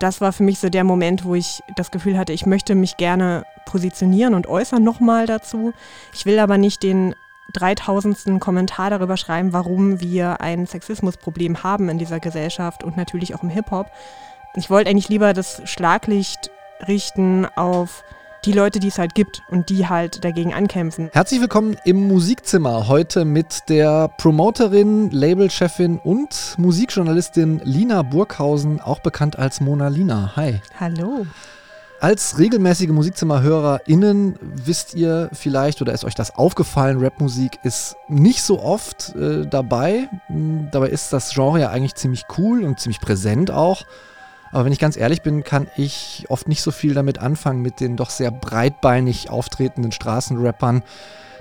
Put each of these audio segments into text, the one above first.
das war für mich so der Moment, wo ich das Gefühl hatte, ich möchte mich gerne positionieren und äußern nochmal dazu. Ich will aber nicht den 3000. Kommentar darüber schreiben, warum wir ein Sexismusproblem haben in dieser Gesellschaft und natürlich auch im Hip-Hop. Ich wollte eigentlich lieber das Schlaglicht richten auf die Leute, die es halt gibt und die halt dagegen ankämpfen. Herzlich willkommen im Musikzimmer. Heute mit der Promoterin, Labelchefin und Musikjournalistin Lina Burghausen, auch bekannt als Mona Lina. Hi. Hallo. Als regelmäßige MusikzimmerhörerInnen wisst ihr vielleicht oder ist euch das aufgefallen, Rapmusik ist nicht so oft äh, dabei. Dabei ist das Genre ja eigentlich ziemlich cool und ziemlich präsent auch. Aber wenn ich ganz ehrlich bin, kann ich oft nicht so viel damit anfangen mit den doch sehr breitbeinig auftretenden Straßenrappern,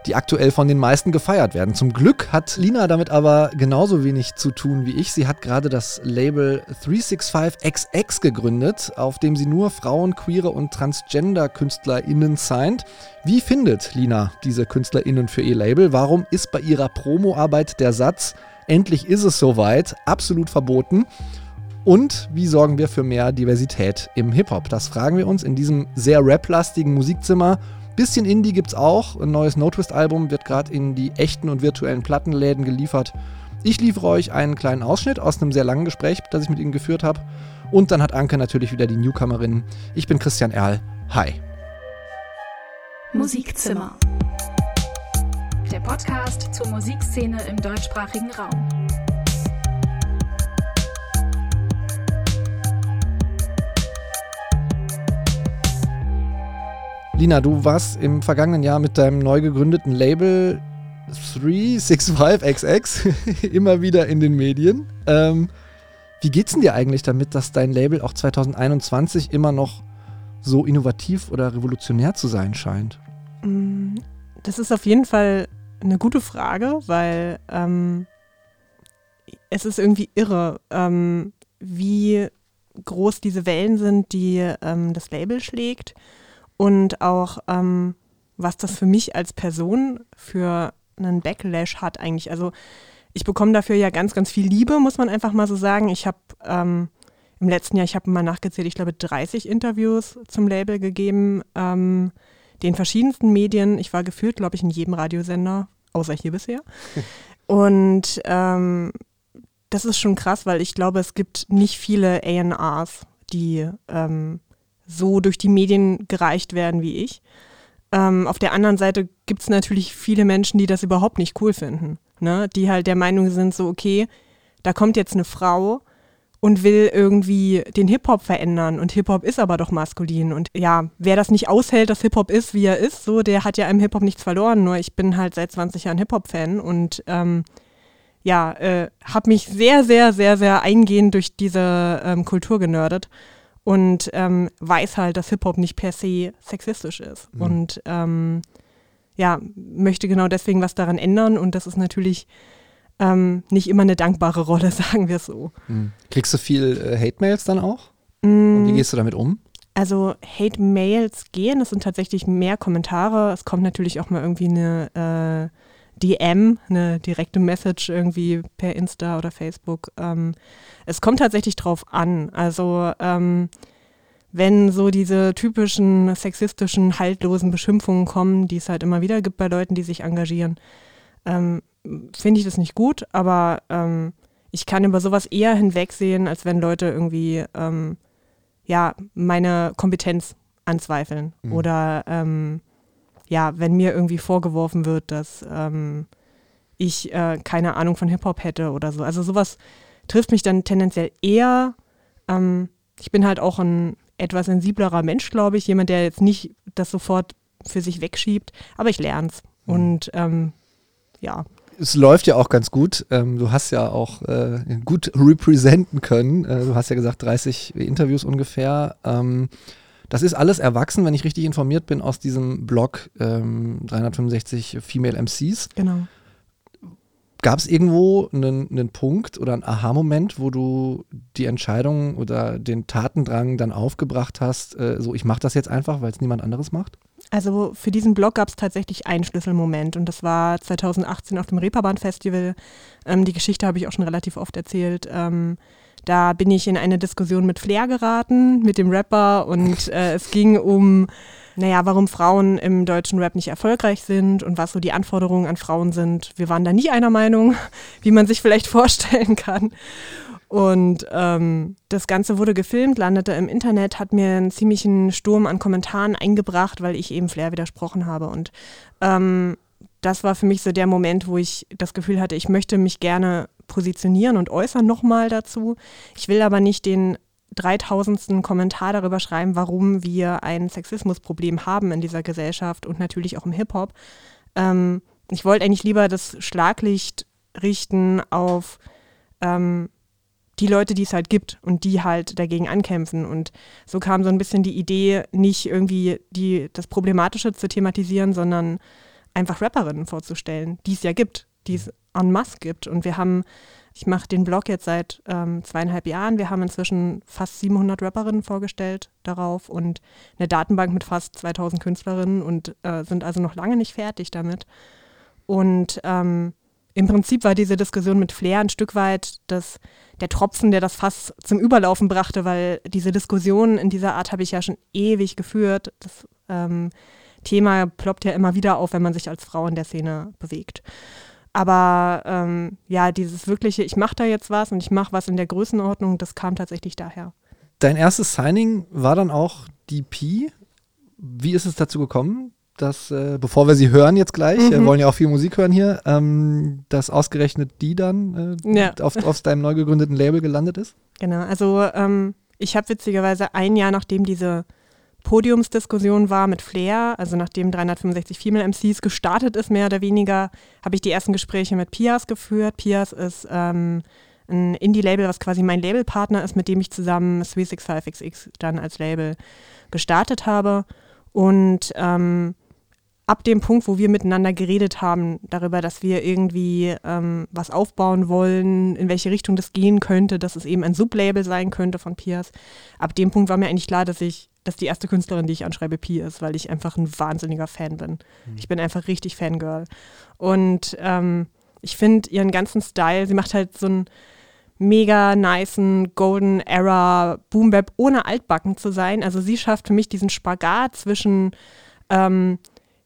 die aktuell von den meisten gefeiert werden. Zum Glück hat Lina damit aber genauso wenig zu tun wie ich. Sie hat gerade das Label 365XX gegründet, auf dem sie nur Frauen, queere und Transgender-KünstlerInnen signed. Wie findet Lina diese KünstlerInnen für ihr Label? Warum ist bei ihrer Promoarbeit der Satz, endlich ist es soweit, absolut verboten? Und wie sorgen wir für mehr Diversität im Hip-Hop? Das fragen wir uns in diesem sehr rap-lastigen Musikzimmer. Bisschen Indie gibt's auch. Ein neues No Twist-Album wird gerade in die echten und virtuellen Plattenläden geliefert. Ich liefere euch einen kleinen Ausschnitt aus einem sehr langen Gespräch, das ich mit Ihnen geführt habe. Und dann hat Anke natürlich wieder die Newcomerin. Ich bin Christian Erl. Hi. Musikzimmer. Der Podcast zur Musikszene im deutschsprachigen Raum. Lina, du warst im vergangenen Jahr mit deinem neu gegründeten Label 365XX immer wieder in den Medien. Ähm, wie geht's denn dir eigentlich damit, dass dein Label auch 2021 immer noch so innovativ oder revolutionär zu sein scheint? Mm, das ist auf jeden Fall eine gute Frage, weil ähm, es ist irgendwie irre, ähm, wie groß diese Wellen sind, die ähm, das Label schlägt und auch ähm, was das für mich als Person für einen Backlash hat eigentlich. Also ich bekomme dafür ja ganz, ganz viel Liebe, muss man einfach mal so sagen. Ich habe ähm, im letzten Jahr, ich habe mal nachgezählt, ich glaube 30 Interviews zum Label gegeben, ähm, den verschiedensten Medien. Ich war gefühlt, glaube ich, in jedem Radiosender, außer hier bisher. Und ähm, das ist schon krass, weil ich glaube, es gibt nicht viele ANRs, die ähm, so durch die Medien gereicht werden wie ich. Ähm, auf der anderen Seite gibt es natürlich viele Menschen, die das überhaupt nicht cool finden. Ne? Die halt der Meinung sind, so, okay, da kommt jetzt eine Frau und will irgendwie den Hip-Hop verändern und Hip-Hop ist aber doch maskulin. Und ja, wer das nicht aushält, dass Hip-Hop ist, wie er ist, so, der hat ja im Hip-Hop nichts verloren. Nur ich bin halt seit 20 Jahren Hip-Hop-Fan und ähm, ja, äh, habe mich sehr, sehr, sehr, sehr eingehend durch diese ähm, Kultur genördet und ähm, weiß halt, dass Hip-Hop nicht per se sexistisch ist. Mhm. Und ähm, ja, möchte genau deswegen was daran ändern. Und das ist natürlich ähm, nicht immer eine dankbare Rolle, sagen wir es so. Mhm. Kriegst du viel äh, Hate-Mails dann auch? Mhm. Und wie gehst du damit um? Also Hate-Mails gehen, das sind tatsächlich mehr Kommentare. Es kommt natürlich auch mal irgendwie eine äh, DM, eine direkte Message irgendwie per Insta oder Facebook. Ähm, es kommt tatsächlich drauf an. Also ähm, wenn so diese typischen sexistischen, haltlosen Beschimpfungen kommen, die es halt immer wieder gibt bei Leuten, die sich engagieren, ähm, finde ich das nicht gut, aber ähm, ich kann über sowas eher hinwegsehen, als wenn Leute irgendwie ähm, ja meine Kompetenz anzweifeln mhm. oder ähm, ja, wenn mir irgendwie vorgeworfen wird, dass ähm, ich äh, keine Ahnung von Hip-Hop hätte oder so. Also sowas trifft mich dann tendenziell eher. Ähm, ich bin halt auch ein etwas sensiblerer Mensch, glaube ich. Jemand, der jetzt nicht das sofort für sich wegschiebt, aber ich lerne es. Mhm. Und ähm, ja. Es läuft ja auch ganz gut. Ähm, du hast ja auch äh, gut representen können. Äh, du hast ja gesagt, 30 Interviews ungefähr. Das ist alles erwachsen, wenn ich richtig informiert bin, aus diesem Blog ähm, 365 Female MCs. Genau. Gab es irgendwo einen, einen Punkt oder einen Aha-Moment, wo du die Entscheidung oder den Tatendrang dann aufgebracht hast, äh, so ich mache das jetzt einfach, weil es niemand anderes macht? Also für diesen Blog gab es tatsächlich einen Schlüsselmoment und das war 2018 auf dem Reeperbahn Festival. Ähm, die Geschichte habe ich auch schon relativ oft erzählt. Ähm, da bin ich in eine Diskussion mit Flair geraten, mit dem Rapper und äh, es ging um, naja, warum Frauen im deutschen Rap nicht erfolgreich sind und was so die Anforderungen an Frauen sind. Wir waren da nie einer Meinung, wie man sich vielleicht vorstellen kann. Und ähm, das Ganze wurde gefilmt, landete im Internet, hat mir einen ziemlichen Sturm an Kommentaren eingebracht, weil ich eben Flair widersprochen habe. Und ähm, das war für mich so der Moment, wo ich das Gefühl hatte, ich möchte mich gerne positionieren und äußern nochmal dazu. Ich will aber nicht den 3000. Kommentar darüber schreiben, warum wir ein Sexismusproblem haben in dieser Gesellschaft und natürlich auch im Hip-Hop. Ähm, ich wollte eigentlich lieber das Schlaglicht richten auf ähm, die Leute, die es halt gibt und die halt dagegen ankämpfen. Und so kam so ein bisschen die Idee, nicht irgendwie die, das Problematische zu thematisieren, sondern einfach Rapperinnen vorzustellen, die es ja gibt, die es en masse gibt. Und wir haben, ich mache den Blog jetzt seit ähm, zweieinhalb Jahren, wir haben inzwischen fast 700 Rapperinnen vorgestellt darauf und eine Datenbank mit fast 2000 Künstlerinnen und äh, sind also noch lange nicht fertig damit. Und ähm, im Prinzip war diese Diskussion mit Flair ein Stück weit das, der Tropfen, der das Fass zum Überlaufen brachte, weil diese Diskussion in dieser Art habe ich ja schon ewig geführt. Das ähm, Thema ploppt ja immer wieder auf, wenn man sich als Frau in der Szene bewegt. Aber ähm, ja, dieses wirkliche, ich mache da jetzt was und ich mache was in der Größenordnung, das kam tatsächlich daher. Dein erstes Signing war dann auch die Pi. Wie ist es dazu gekommen, dass, äh, bevor wir sie hören jetzt gleich, mhm. wir wollen ja auch viel Musik hören hier, ähm, dass ausgerechnet die dann äh, ja. auf, auf deinem neu gegründeten Label gelandet ist? Genau, also ähm, ich habe witzigerweise ein Jahr nachdem diese Podiumsdiskussion war mit Flair, also nachdem 365 Female MCs gestartet ist, mehr oder weniger, habe ich die ersten Gespräche mit Pias geführt. Pias ist ähm, ein Indie-Label, was quasi mein Labelpartner ist, mit dem ich zusammen 365XX dann als Label gestartet habe. Und ähm, ab dem Punkt, wo wir miteinander geredet haben, darüber, dass wir irgendwie ähm, was aufbauen wollen, in welche Richtung das gehen könnte, dass es eben ein Sublabel sein könnte von Piers, ab dem Punkt war mir eigentlich klar, dass ich, dass die erste Künstlerin, die ich anschreibe, Pi ist, weil ich einfach ein wahnsinniger Fan bin. Mhm. Ich bin einfach richtig Fangirl. Und ähm, ich finde ihren ganzen Style, sie macht halt so einen mega nicen Golden Era Boom Bap, ohne altbacken zu sein. Also sie schafft für mich diesen Spagat zwischen ähm,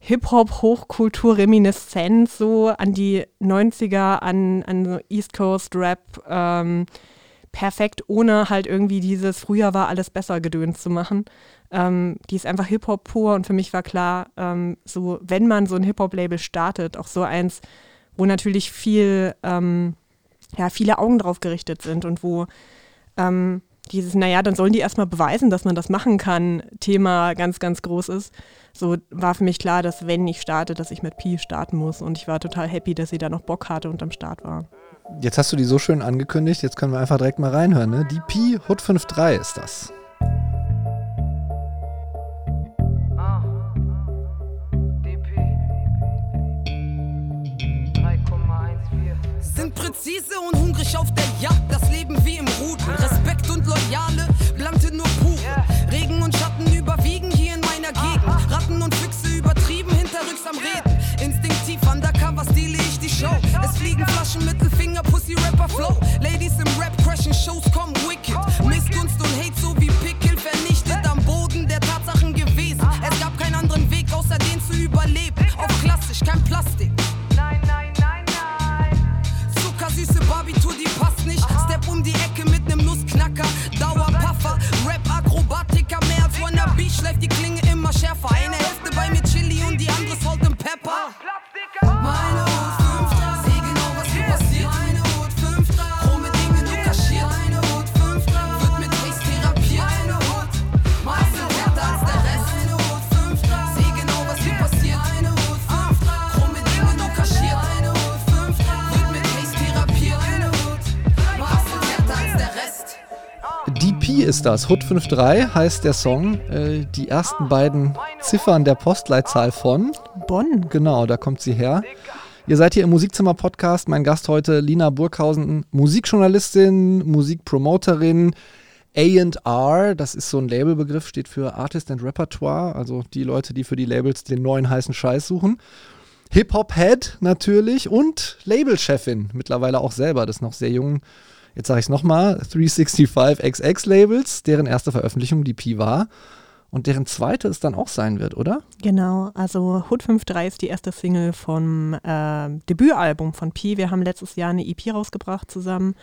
Hip-Hop-Hochkultur-Reminiszenz so an die 90er, an, an East Coast Rap. Ähm, perfekt, ohne halt irgendwie dieses früher war alles besser Gedöns zu machen. Ähm, die ist einfach Hip-Hop pur und für mich war klar, ähm, so wenn man so ein Hip-Hop-Label startet, auch so eins, wo natürlich viel, ähm, ja, viele Augen drauf gerichtet sind und wo ähm, dieses, naja, dann sollen die erstmal beweisen, dass man das machen kann, Thema ganz, ganz groß ist. So war für mich klar, dass wenn ich starte, dass ich mit Pi starten muss. Und ich war total happy, dass sie da noch Bock hatte und am Start war. Jetzt hast du die so schön angekündigt, jetzt können wir einfach direkt mal reinhören. Ne? Die Pi Hood 53 ist das. Sind präzise und hungrig auf der Jagd, das Leben wie im Rudel. Respekt und Loyale, blante nur pure. Regen und Schatten überwiegen hier in meiner Gegend. Ratten und Füchse übertrieben hinterrücks am Reden. Instinktiv undercover stile ich die Show. Es fliegen Flaschen, Mittelfinger, Pussy Rapper Flow. Ladies im Rap crashen, Shows kommen wicked. Missgunst und Hate so wie Pickel vernichtet am Boden der Tatsachen gewesen. Es gab keinen anderen Weg außer den zu überleben. Auf klassisch, kein Plastik. Als Wannabe, schleift die Klinge immer schärfer. Eine Hälfte bei mir Chili und die andere Salt und Pepper. Meine ist das. Hood 53 heißt der Song. Äh, die ersten beiden Ziffern der Postleitzahl von Bonn. Genau, da kommt sie her. Ihr seid hier im Musikzimmer-Podcast. Mein Gast heute Lina Burghausen, Musikjournalistin, Musikpromoterin, A&R, das ist so ein Labelbegriff, steht für Artist and Repertoire, also die Leute, die für die Labels den neuen heißen Scheiß suchen. Hip-Hop-Head natürlich und Labelchefin, mittlerweile auch selber des noch sehr jungen, jetzt sage ich es nochmal, 365XX Labels, deren erste Veröffentlichung die Pi war und deren zweite es dann auch sein wird, oder? Genau, also Hood 53 ist die erste Single vom äh, Debütalbum von Pi. Wir haben letztes Jahr eine EP rausgebracht zusammen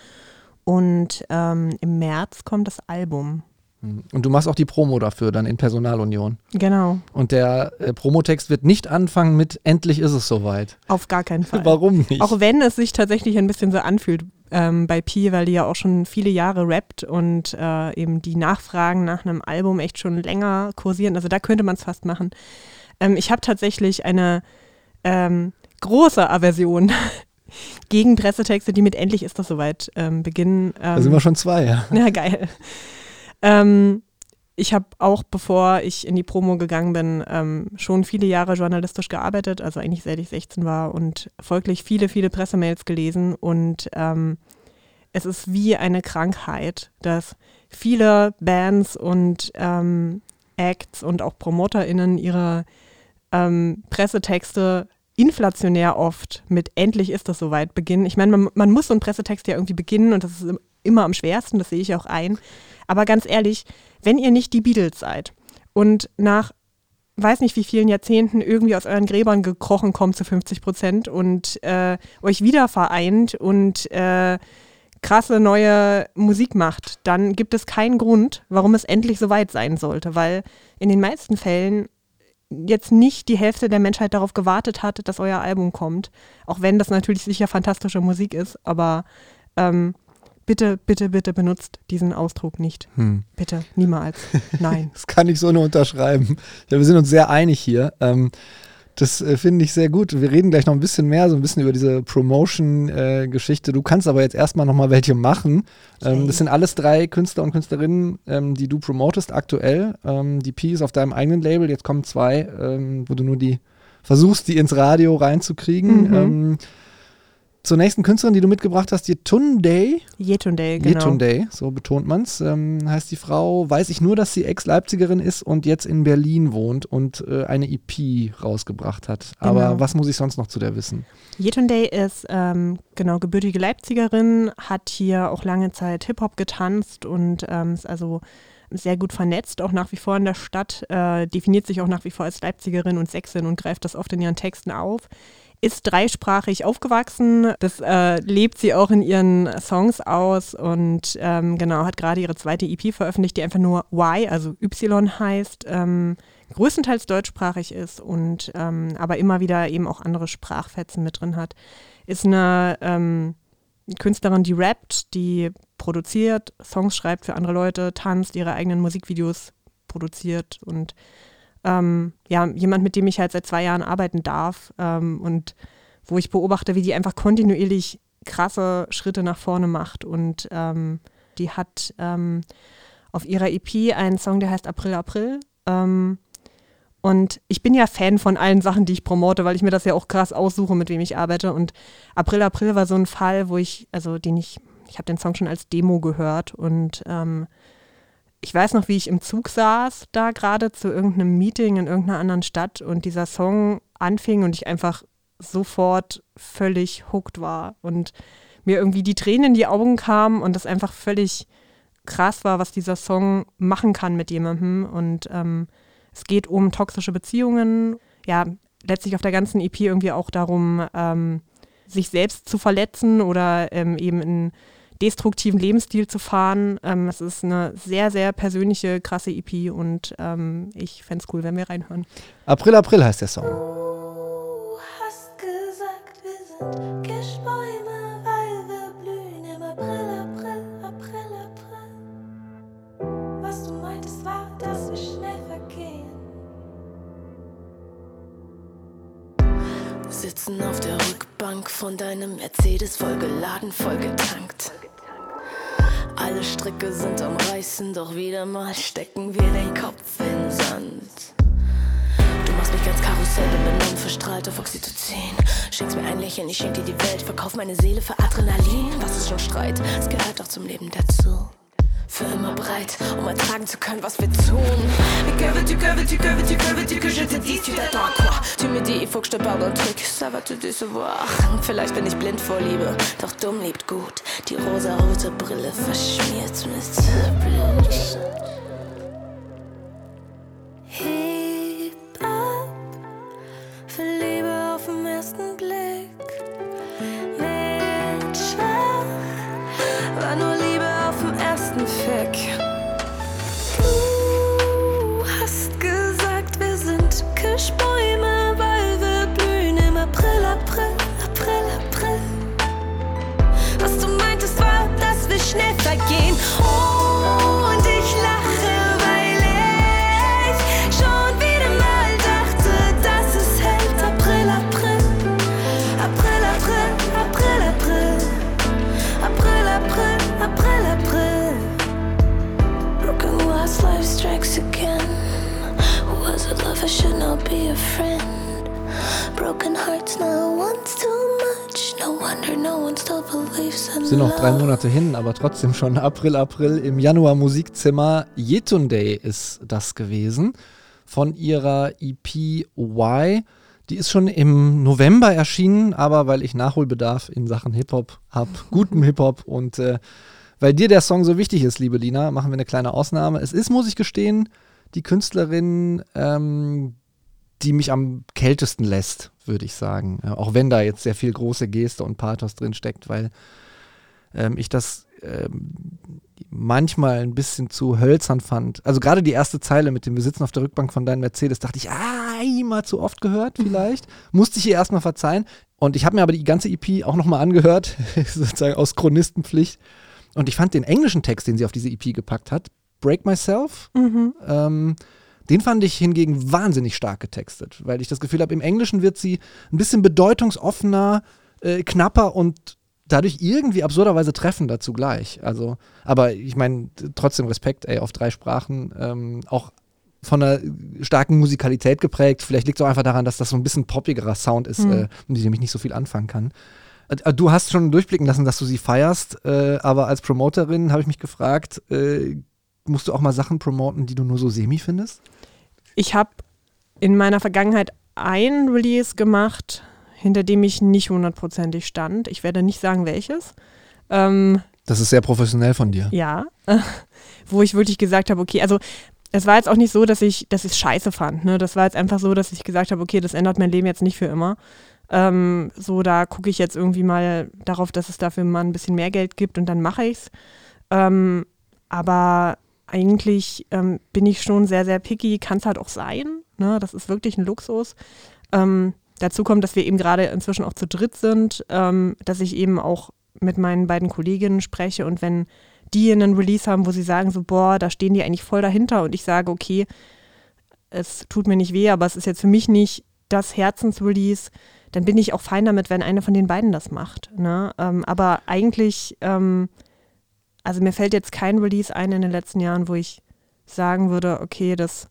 und ähm, im März kommt das Album. Hm. Und du machst auch die Promo dafür, dann in Personalunion. Genau. Und der äh, Promotext wird nicht anfangen mit Endlich ist es soweit. Auf gar keinen Fall. Warum nicht? Auch wenn es sich tatsächlich ein bisschen so anfühlt ähm, bei Pi, weil die ja auch schon viele Jahre rappt und äh, eben die Nachfragen nach einem Album echt schon länger kursieren. Also da könnte man es fast machen. Ähm, ich habe tatsächlich eine ähm, große Aversion gegen Pressetexte, die mit Endlich ist das soweit ähm, beginnen. da sind wir Ähm, schon zwei, ja. ja, geil. Ähm, ich habe auch, bevor ich in die Promo gegangen bin, ähm, schon viele Jahre journalistisch gearbeitet, also eigentlich seit ich 16 war und folglich viele, viele Pressemails gelesen. Und ähm, es ist wie eine Krankheit, dass viele Bands und ähm, Acts und auch PromoterInnen ihre ähm, Pressetexte inflationär oft mit endlich ist das soweit beginnen. Ich meine, man, man muss so einen Pressetext ja irgendwie beginnen und das ist im- immer am schwersten, das sehe ich auch ein. Aber ganz ehrlich, wenn ihr nicht die Beatles seid und nach weiß nicht wie vielen Jahrzehnten irgendwie aus euren Gräbern gekrochen kommt zu 50 Prozent und äh, euch wieder vereint und äh, krasse neue Musik macht, dann gibt es keinen Grund, warum es endlich soweit sein sollte, weil in den meisten Fällen jetzt nicht die Hälfte der Menschheit darauf gewartet hat, dass euer Album kommt. Auch wenn das natürlich sicher fantastische Musik ist, aber ähm, bitte, bitte, bitte benutzt diesen Ausdruck nicht. Hm. Bitte, niemals. Nein. Das kann ich so nur unterschreiben. Ja, wir sind uns sehr einig hier. Ähm, das äh, finde ich sehr gut. Wir reden gleich noch ein bisschen mehr, so ein bisschen über diese Promotion-Geschichte. du kannst aber jetzt erstmal nochmal welche machen. Ähm, das sind alles drei Künstler und Künstlerinnen, ähm, die du promotest aktuell. Ähm, die P ist auf deinem eigenen Label. Jetzt kommen zwei, ähm, wo du nur die versuchst, die ins Radio reinzukriegen. Mhm. Zur nächsten Künstlerin, die du mitgebracht hast, Yetunde. Yetunde, genau. Yetunde, so betont man es, ähm, heißt die Frau. Weiß ich nur, dass sie Ex-Leipzigerin ist und jetzt in Berlin wohnt und äh, eine EP rausgebracht hat. Aber Genau. was muss ich sonst noch zu der wissen? Yetunde ist ähm, genau gebürtige Leipzigerin, hat hier auch lange Zeit Hip-Hop getanzt und ähm, ist also sehr gut vernetzt, auch nach wie vor in der Stadt, äh, definiert sich auch nach wie vor als Leipzigerin und Sächsin und greift das oft in ihren Texten auf. Ist dreisprachig aufgewachsen, das äh, lebt sie auch in ihren Songs aus und ähm, genau, hat gerade ihre zweite EP veröffentlicht, die einfach nur Y, also Y heißt, ähm, größtenteils deutschsprachig ist und ähm, aber immer wieder eben auch andere Sprachfetzen mit drin hat. Ist eine ähm, Künstlerin, die rappt, die produziert, Songs schreibt für andere Leute, tanzt, ihre eigenen Musikvideos produziert und ähm, ja, jemand, mit dem ich halt seit zwei Jahren arbeiten darf ähm, und wo ich beobachte, wie die einfach kontinuierlich krasse Schritte nach vorne macht und ähm, die hat ähm, auf ihrer EP einen Song, der heißt April, April. Ähm, und ich bin ja Fan von allen Sachen, die ich promote, weil ich mir das ja auch krass aussuche, mit wem ich arbeite. Und April, April war so ein Fall, wo ich, also den ich, ich habe den Song schon als Demo gehört und ähm, ich weiß noch, wie ich im Zug saß, da gerade zu irgendeinem Meeting in irgendeiner anderen Stadt und dieser Song anfing und ich einfach sofort völlig hooked war und mir irgendwie die Tränen in die Augen kamen und das einfach völlig krass war, was dieser Song machen kann mit jemandem. Und ähm, es geht um toxische Beziehungen, ja, letztlich auf der ganzen EP irgendwie auch darum, ähm, sich selbst zu verletzen oder ähm, eben in destruktiven Lebensstil zu fahren. Ähm, es ist eine sehr, sehr persönliche, krasse EP und ähm, ich fände es cool, wenn wir reinhören. April, April heißt der Song. Sitzen auf der Rückbank von deinem Mercedes vollgeladen, vollgetankt. Alle Stricke sind am Reißen, doch wieder mal stecken wir den Kopf in Sand. Du machst mich ganz Karussell, bin benommen, verstrahlt auf Oxytocin. Schenkst mir ein Lächeln, ich schenk dir die Welt, verkauf meine Seele für Adrenalin. Was ist schon Streit? Es gehört doch zum Leben dazu. Für immer breit, um ertragen zu können, was wir tun. Mais que veux-tu, que veux-tu, que veux-tu, que veux-tu que je te dise, tu t'attends quoi? Tu me dis, il faut que je te parle d'un truc, ça va te décevoir. Vielleicht bin ich blind vor Liebe, doch dumm liebt gut. Die rosarote Brille verschmiert mit Blut. Heb ab für Liebe auf den ersten Blick. Ersten Fick. Du hast gesagt, wir sind Kirschbäume, weil wir blühen im April, April, April, April. Was du meintest war, dass wir schnell vergehen. Monate hin, aber trotzdem schon April, April im Januar Musikzimmer. Yetunde ist das gewesen von ihrer EP Y. Die ist schon im November erschienen, aber weil ich Nachholbedarf in Sachen Hip-Hop habe, guten Hip-Hop und äh, weil dir der Song so wichtig ist, liebe Lina, machen wir eine kleine Ausnahme. Es ist, muss ich gestehen, die Künstlerin, ähm, die mich am kältesten lässt, würde ich sagen. Ja, auch wenn da jetzt sehr viel große Geste und Pathos drin steckt, weil ähm, ich das ähm, manchmal ein bisschen zu hölzern fand. Also gerade die erste Zeile mit dem Wir sitzen auf der Rückbank von deinem Mercedes, dachte ich, ah, immer zu oft gehört vielleicht. Musste ich ihr erstmal verzeihen. Und ich habe mir aber die ganze EP auch nochmal angehört, sozusagen aus Chronistenpflicht. Und ich fand den englischen Text, den sie auf diese EP gepackt hat, Break Myself, ähm, den fand ich hingegen wahnsinnig stark getextet, weil ich das Gefühl habe, im Englischen wird sie ein bisschen bedeutungsoffener, äh, knapper und dadurch irgendwie absurderweise treffender zugleich. Also, aber ich meine, trotzdem Respekt, ey, auf drei Sprachen, ähm, auch von einer starken Musikalität geprägt. Vielleicht liegt es auch einfach daran, dass das so ein bisschen poppigerer Sound ist, Mhm. äh, mit dem ich nicht so viel anfangen kann. Äh, Du hast schon durchblicken lassen, dass du sie feierst, äh, aber als Promoterin habe ich mich gefragt, äh, musst du auch mal Sachen promoten, die du nur so semi findest? Ich habe in meiner Vergangenheit ein Release gemacht, hinter dem ich nicht hundertprozentig stand. Ich werde nicht sagen, welches. Ähm, Das ist sehr professionell von dir. ja, wo ich wirklich gesagt habe, okay, also es war jetzt auch nicht so, dass ich dass ich es scheiße fand. Ne? Das war jetzt einfach so, dass ich gesagt habe, okay, das ändert mein Leben jetzt nicht für immer. Ähm, so, da gucke ich jetzt irgendwie mal darauf, dass es dafür mal ein bisschen mehr Geld gibt und dann mache ich es. Ähm, aber eigentlich ähm, bin ich schon sehr, sehr picky, kann es halt auch sein. Ne? Das ist wirklich ein Luxus. Ähm, dazu kommt, dass wir eben gerade inzwischen auch zu dritt sind, ähm, dass ich eben auch mit meinen beiden Kolleginnen spreche und wenn die einen Release haben, wo sie sagen so, boah, da stehen die eigentlich voll dahinter und ich sage, okay, es tut mir nicht weh, aber es ist jetzt für mich nicht das Herzensrelease, dann bin ich auch fein damit, wenn eine von den beiden das macht. Ne? Ähm, aber eigentlich, ähm, also mir fällt jetzt kein Release ein in den letzten Jahren, wo ich sagen würde, okay, das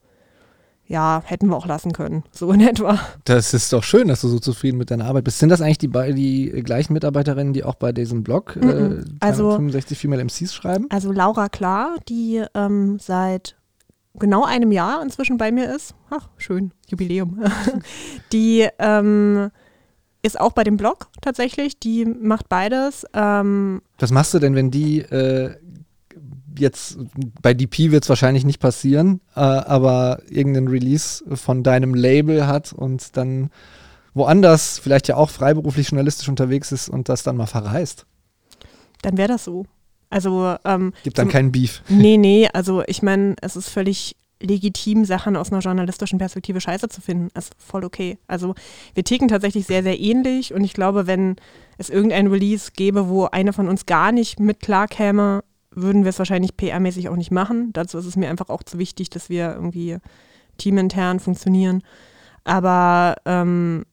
ja, hätten wir auch lassen können. So in etwa. Das ist doch schön, dass du so zufrieden mit deiner Arbeit bist. Sind das eigentlich die, die gleichen Mitarbeiterinnen, die auch bei diesem Blog äh, Mhm. Also- 65 Female MCs schreiben? Also Laura Klar, die ähm, seit genau einem Jahr inzwischen bei mir ist. Ach, schön, Jubiläum. die ähm, ist auch bei dem Blog tatsächlich. Die macht beides. Ähm, Was machst du denn, wenn die äh, jetzt, bei DP wird es wahrscheinlich nicht passieren, äh, aber irgendeinen Release von deinem Label hat und dann woanders vielleicht ja auch freiberuflich journalistisch unterwegs ist und das dann mal verreist? dann wäre das so. Also ähm, Gibt dann zum- keinen Beef. Nee, nee, also ich meine, es ist völlig legitim, Sachen aus einer journalistischen Perspektive scheiße zu finden. Das ist voll okay. Also wir ticken tatsächlich sehr, sehr ähnlich und ich glaube, wenn es irgendein Release gäbe, wo eine von uns gar nicht mit klarkäme, würden wir es wahrscheinlich PR-mäßig auch nicht machen. Dazu ist es mir einfach auch zu wichtig, dass wir irgendwie teamintern funktionieren. Aber ähm,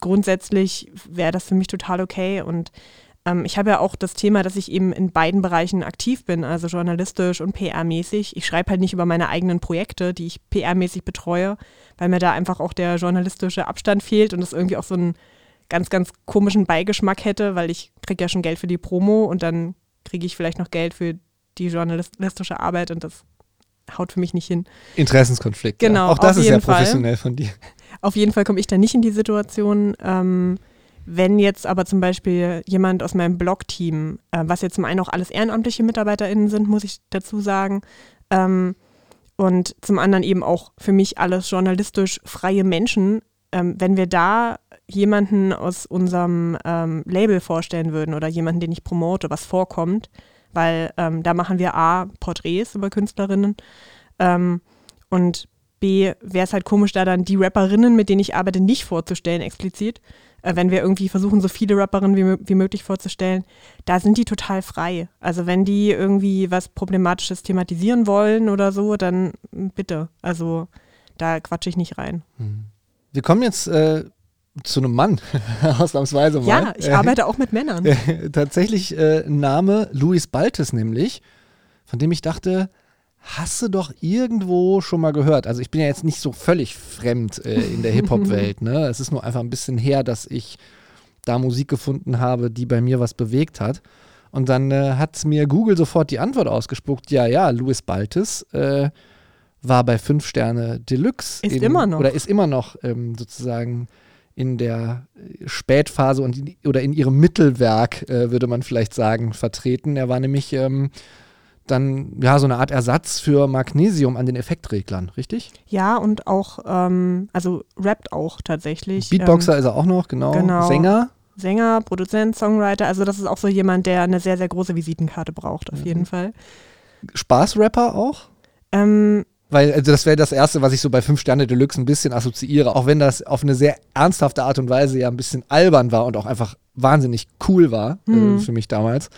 grundsätzlich wäre das für mich total okay und ähm, ich habe ja auch das Thema, dass ich eben in beiden Bereichen aktiv bin, also journalistisch und PR-mäßig. Ich schreibe halt nicht über meine eigenen Projekte, die ich PR-mäßig betreue, weil mir da einfach auch der journalistische Abstand fehlt und das irgendwie auch so einen ganz, ganz komischen Beigeschmack hätte, weil ich kriege ja schon Geld für die Promo und dann kriege ich vielleicht noch Geld für die journalistische Arbeit und das haut für mich nicht hin. Interessenskonflikt. Genau, Ja. Auch das ist ja jeden Fall. professionell von dir. Auf jeden Fall komme ich da nicht in die Situation. Ähm, wenn jetzt aber zum Beispiel jemand aus meinem Blog-Team, äh, was jetzt zum einen auch alles ehrenamtliche MitarbeiterInnen sind, muss ich dazu sagen, ähm, und zum anderen eben auch für mich alles journalistisch freie Menschen, ähm, wenn wir da jemanden aus unserem ähm, Label vorstellen würden oder jemanden, den ich promote, was vorkommt, weil ähm, da machen wir A, Porträts über Künstlerinnen ähm, und B, wäre es halt komisch, da dann die Rapperinnen, mit denen ich arbeite, nicht vorzustellen explizit. Äh, wenn wir irgendwie versuchen, so viele Rapperinnen wie, wie möglich vorzustellen, da sind die total frei. Also wenn die irgendwie was Problematisches thematisieren wollen oder so, dann bitte. Also da quatsche ich nicht rein. Wir kommen jetzt äh, zu einem Mann, ausnahmsweise mal. Ja, ich Äh, arbeite auch mit Männern. Äh, tatsächlich äh, Name Luis Baltes nämlich, von dem ich dachte, hast du doch irgendwo schon mal gehört. Also ich bin ja jetzt nicht so völlig fremd äh, in der Hip-Hop-Welt. Ne? Es ist nur einfach ein bisschen her, dass ich da Musik gefunden habe, die bei mir was bewegt hat. Und dann äh, hat mir Google sofort die Antwort ausgespuckt, ja, ja, Luis Baltes äh, war bei 5 Sterne Deluxe. Ist in, immer noch. Oder ist immer noch ähm, sozusagen in der äh, Spätphase und in, oder in ihrem Mittelwerk, äh, würde man vielleicht sagen, vertreten. Er war nämlich ähm, dann ja so eine Art Ersatz für Magnesium an den Effektreglern, richtig? Ja, und auch, ähm, also rappt auch tatsächlich. Beatboxer ist er auch noch, genau. genau. Sänger. Sänger, Produzent, Songwriter. Also das ist auch so jemand, der eine sehr, sehr große Visitenkarte braucht, auf jeden Fall. Spaßrapper auch? Ähm, Weil also das wäre das Erste, was ich so bei 5 Sterne Deluxe ein bisschen assoziiere, auch wenn das auf eine sehr ernsthafte Art und Weise ja ein bisschen albern war und auch einfach wahnsinnig cool war Mhm. äh, für mich damals.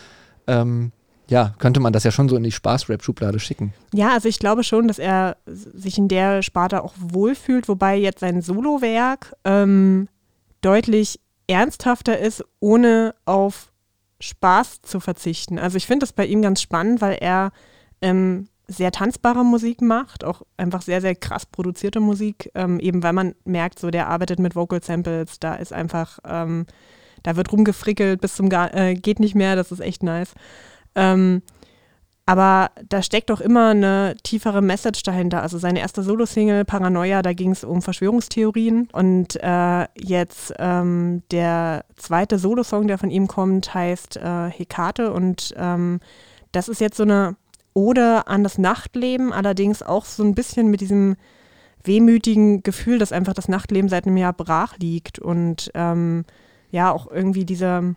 Ähm, ja, könnte man das ja schon so in die Spaß-Rap-Schublade schicken. Ja, also ich glaube schon, dass er sich in der Sparte auch wohlfühlt, wobei jetzt sein Solowerk ähm, deutlich ernsthafter ist, ohne auf Spaß zu verzichten. Also ich finde das bei ihm ganz spannend, weil er ähm, sehr tanzbare Musik macht, auch einfach sehr, sehr krass produzierte Musik, ähm, eben weil man merkt, so der arbeitet mit Vocal Samples, da ist einfach, ähm, da wird rumgefrickelt bis zum Gar äh, geht nicht mehr, das ist echt nice. Ähm, aber da steckt doch immer eine tiefere Message dahinter. Also seine erste Solo-Single Paranoia, da ging es um Verschwörungstheorien. Und äh, jetzt ähm, der zweite Solo-Song, der von ihm kommt, heißt äh, Hekate. Und ähm, das ist jetzt so eine Ode an das Nachtleben, allerdings auch so ein bisschen mit diesem wehmütigen Gefühl, dass einfach das Nachtleben seit einem Jahr brach liegt. Und ähm, ja, auch irgendwie diese,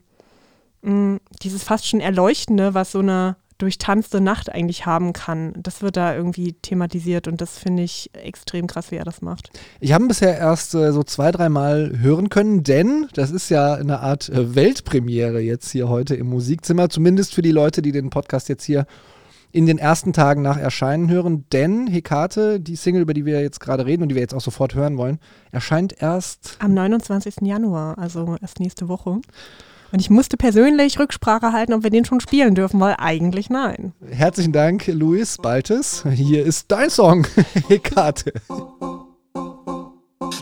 mh, dieses fast schon Erleuchtende, was so eine durchtanzte Nacht eigentlich haben kann. Das wird da irgendwie thematisiert und das finde ich extrem krass, wie er das macht. Ich habe ihn bisher erst äh, so zwei, dreimal hören können, denn das ist ja eine Art äh, Weltpremiere jetzt hier heute im Musikzimmer, zumindest für die Leute, die den Podcast jetzt hier in den ersten Tagen nach Erscheinen hören, denn Hekate, die Single, über die wir jetzt gerade reden und die wir jetzt auch sofort hören wollen, erscheint erst Am 29. Januar, also erst nächste Woche. Und ich musste persönlich Rücksprache halten, ob wir den schon spielen dürfen, weil eigentlich nein. Herzlichen Dank, Luis Baltes. Hier ist dein Song, Hekate.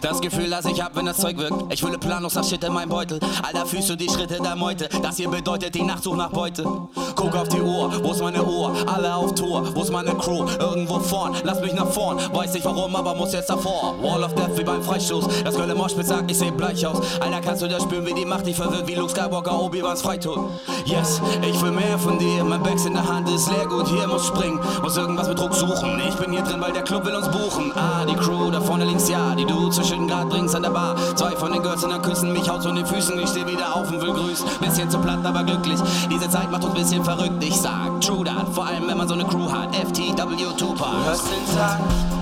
Das Gefühl, das ich hab, wenn das Zeug wirkt. Ich fühle planlos das Shit in meinem Beutel. Alter, fühlst du die Schritte der Meute? Das hier bedeutet die Nachtsuche nach Beute. Guck auf die Uhr, wo ist meine Uhr? Alle auf Tour, wo ist meine Crew? Irgendwo vorn, lass mich nach vorn. Weiß nicht warum, aber muss jetzt davor. Wall of Death wie beim Freistoß. Das Köln Moschpitz sagt, ich seh bleich aus. Alter, kannst du das spüren, wie die Macht dich verwirrt, wie Luke Skywalker, Obi-Wans Freitod. Yes, ich will mehr von dir. Mein Bags in der Hand ist leer, gut, hier muss springen. Muss irgendwas mit Druck suchen. Ich bin hier drin, weil der Club will uns buchen. Ah, die Crew da vorne links, ja, die du zwischen Grad bringst an der Bar. Zwei von den Girls in der küssen mich haut von den Füßen. Ich steh wieder auf und will grüßen. Bisschen zu platt, aber glücklich. Diese Zeit macht uns bisschen verrückt. Ich sag True Dat, vor allem wenn man so eine Crew hat. FTW Tupac. Du hörst den Tag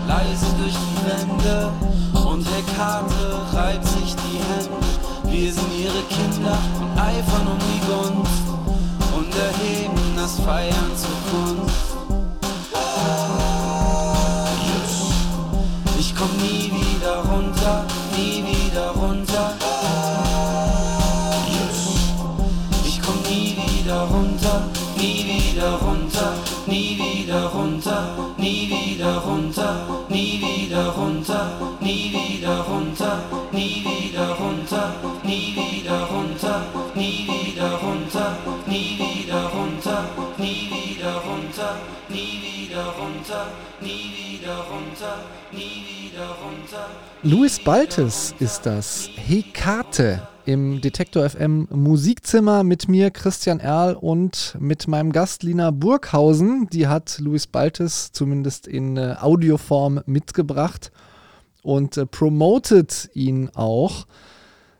leise durch die Wände und Hekate reibt sich die Hände. Wir sind ihre Kinder und eifern um die Gunst und erheben das Feiern zur Kunst. runter, nie wieder runter. Ich komm nie wieder runter, nie wieder runter, nie wieder runter, nie wieder runter, nie wieder runter, nie wieder runter, nie wieder runter, nie wieder runter, nie wieder runter, nie wieder runter, nie wieder runter, nie wieder runter, nie wieder runter. Luis Baltes ist das. Hekate im Detektor FM Musikzimmer mit mir, Christian Erl und mit meinem Gast Lina Burghausen. Die hat Luis Baltes zumindest in äh, Audioform mitgebracht und äh, promotet ihn auch.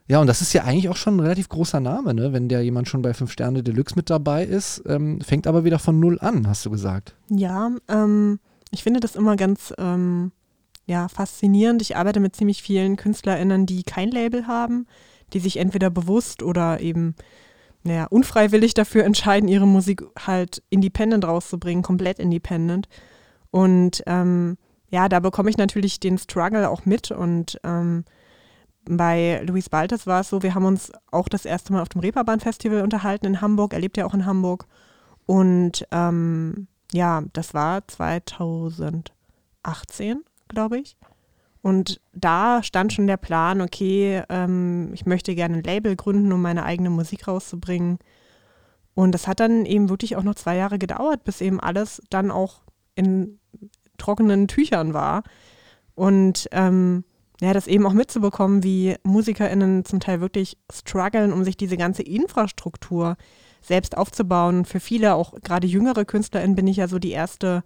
Ja, und das ist ja eigentlich auch schon ein relativ großer Name, ne? wenn der jemand schon bei 5 Sterne Deluxe mit dabei ist. Ähm, fängt aber wieder von Null an, hast du gesagt. Ja, ähm, ich finde das immer ganz ähm, ja, faszinierend. Ich arbeite mit ziemlich vielen KünstlerInnen, die kein Label haben, die sich entweder bewusst oder eben naja, unfreiwillig dafür entscheiden, ihre Musik halt independent rauszubringen, komplett independent. Und ähm, ja, da bekomme ich natürlich den Struggle auch mit. Und ähm, bei Luis Baltes war es so, wir haben uns auch das erste Mal auf dem Reeperbahn-Festival unterhalten in Hamburg. Er lebt ja auch in Hamburg. Und ähm, ja, das war 2018 glaube ich. Und da stand schon der Plan, okay, ähm, ich möchte gerne ein Label gründen, um meine eigene Musik rauszubringen. Und das hat dann eben wirklich auch noch zwei Jahre gedauert, bis eben alles dann auch in trockenen Tüchern war. Und ähm, ja, das eben auch mitzubekommen, wie MusikerInnen zum Teil wirklich strugglen, um sich diese ganze Infrastruktur selbst aufzubauen. Für viele, auch gerade jüngere KünstlerInnen, bin ich ja so die erste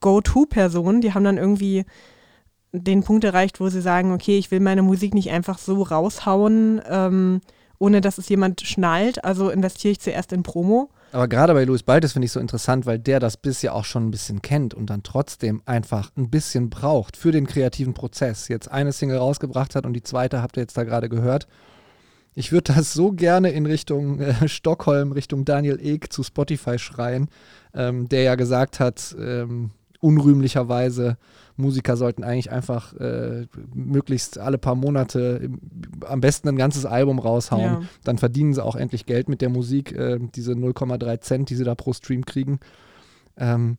Go-To-Person. Die haben dann irgendwie den Punkt erreicht, wo sie sagen, okay, ich will meine Musik nicht einfach so raushauen, ähm, ohne dass es jemand schnallt. Also investiere ich zuerst in Promo. Aber gerade bei Louis Baltes finde ich so interessant, weil der das Biss ja auch schon ein bisschen kennt und dann trotzdem einfach ein bisschen braucht für den kreativen Prozess. Jetzt eine Single rausgebracht hat und die zweite habt ihr jetzt da gerade gehört. Ich würde das so gerne in Richtung äh, Stockholm, Richtung Daniel Ek zu Spotify schreien, ähm, der ja gesagt hat, ähm, unrühmlicherweise, Musiker sollten eigentlich einfach äh, möglichst alle paar Monate am besten ein ganzes Album raushauen. Ja. Dann verdienen sie auch endlich Geld mit der Musik, äh, diese 0,3 Cent, die sie da pro Stream kriegen. Ähm,